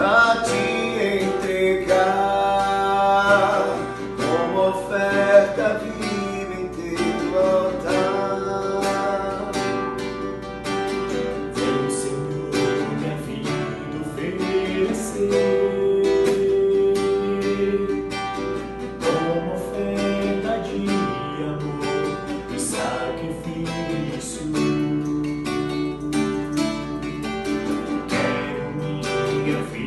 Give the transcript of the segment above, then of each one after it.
a te entregar como oferta viva em teu altar. Vem, Senhor, minha vida oferecer como oferta de amor e sacrifício. Quero minha vida.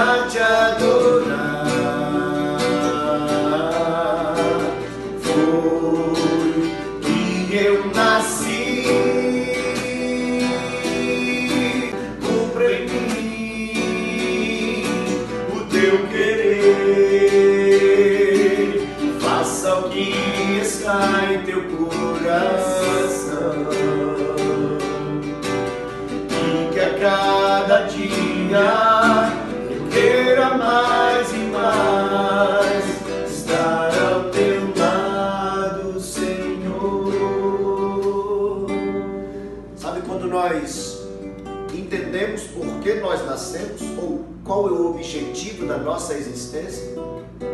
para te adorar. Foi que eu nasci, cumpra em mim o teu querer, faça o que está em teu coração. E que a cada dia nós entendemos por que nós nascemos ou qual é o objetivo da nossa existência,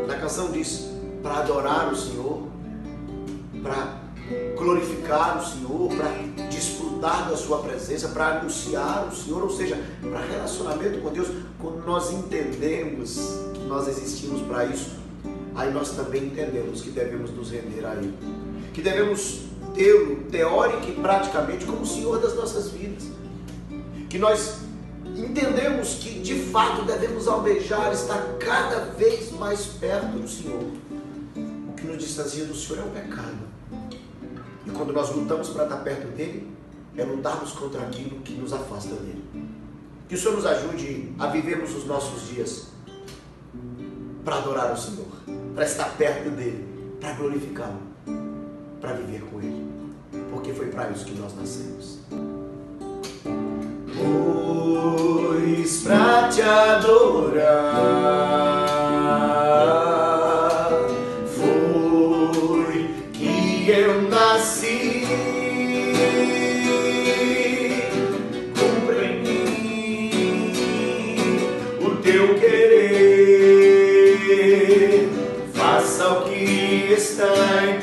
na canção diz: para adorar o Senhor, para glorificar o Senhor, para desfrutar da Sua presença, para anunciar o Senhor, ou seja, para relacionamento com Deus. Quando nós entendemos que nós existimos para isso, aí nós também entendemos que devemos nos render a Ele, que devemos tê-lo teórica e praticamente como Senhor das nossas vidas. Que nós entendemos que de fato devemos almejar estar cada vez mais perto do Senhor. O que nos distancia do Senhor é o pecado. E quando nós lutamos para estar perto dele, é lutarmos contra aquilo que nos afasta dele. Que o Senhor nos ajude a vivermos os nossos dias para adorar o Senhor, para estar perto dele, para glorificá-lo, para viver com ele foi para isso que nós nascemos. Pois pra te adorar foi que eu nasci. Cumpra em mim o teu querer, faça o que está em